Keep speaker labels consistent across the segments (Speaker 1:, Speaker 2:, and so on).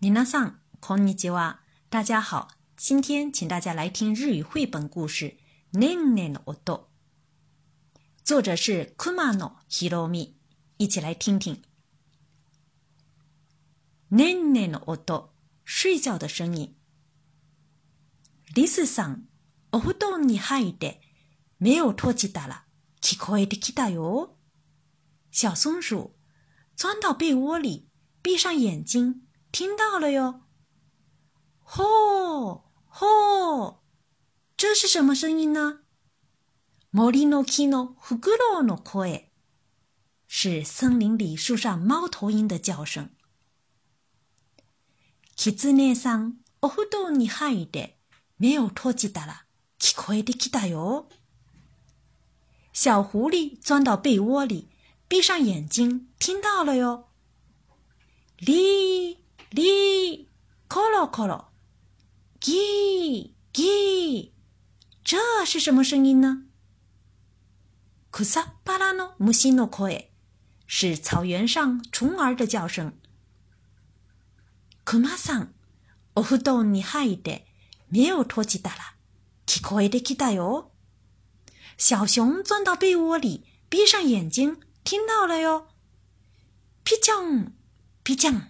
Speaker 1: 皆さん、こんにちは。大家好，今天请大家来听日语绘本故事《ねんねの音》，作者是熊野ひろみ。一起来听听。ねんねの音，睡觉的声音。リスさん、お布団に入って目を閉じたら聞こえてきたよ。小松鼠钻到被窝里，闭上眼睛， 听到了哟。吼吼，这是什么声音呢？森の木のフクロウの声，是森林里树上猫头鹰的叫声。キツネさん、お布団に入って目を閉じたら聞こえてきたよ。小狐狸钻到被窝里，闭上眼睛，听到了哟。哩哩，咯咯咯咯。叽叽，这是什么声音呢？库萨巴拉诺木西诺科诶，是草原上虫儿的叫声。库马桑，お布団に入って目を閉じたら聞こえてきたよ。小熊钻到被窝里，闭上眼睛，听到了哟。皮酱皮酱，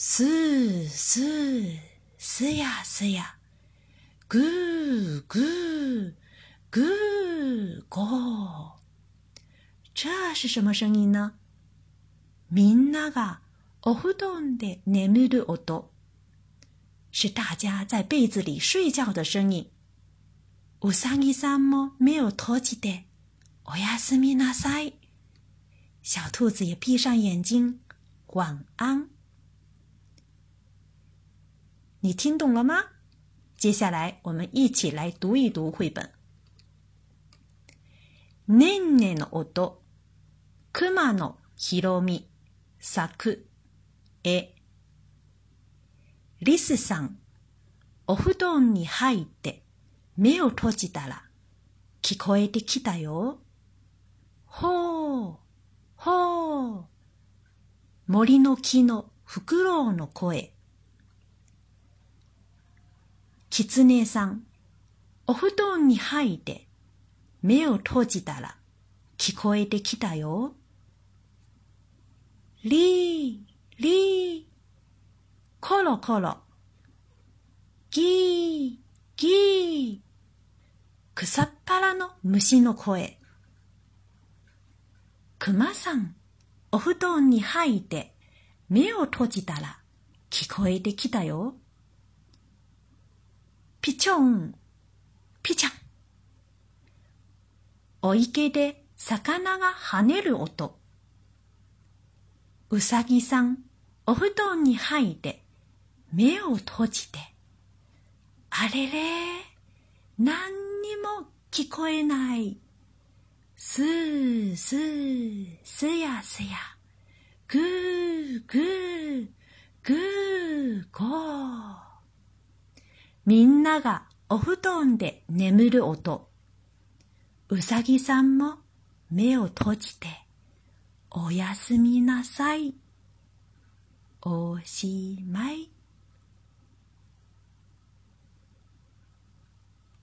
Speaker 1: 是是是呀是呀。ぐーぐーぐーごー这是什么声音呢？みんながお布団で眠る音，是大家在被子里睡觉的声音。うさぎさんも目を閉じておやすみなさい。小兔子也闭上眼睛，晚安。你听懂了吗？接下来，我们一起来读一读绘本。ねんねの音、熊野ひろみ、作、絵。リスさん、お布団に入って目を閉じたら聞こえてきたよ。ほう、ほう。森の木のフクロウの声。キツネさん、お布団に入って目を閉じたら聞こえてきたよ。リー、リー、コロコロ、ギー、ギー、草っぱらの虫の声。クマさん、お布団に入って目を閉じたら聞こえてきたよ。ピチョン、ピチャン。お池で魚が跳ねる音。うさぎさん、お布団に入って目を閉じて。あれれ、何にも聞こえない。すーすー、すやすや。ぐーぐー、ぐーごー。みんながお布団で眠る音。うさぎさんも目を閉じておやすみなさい。おしまい。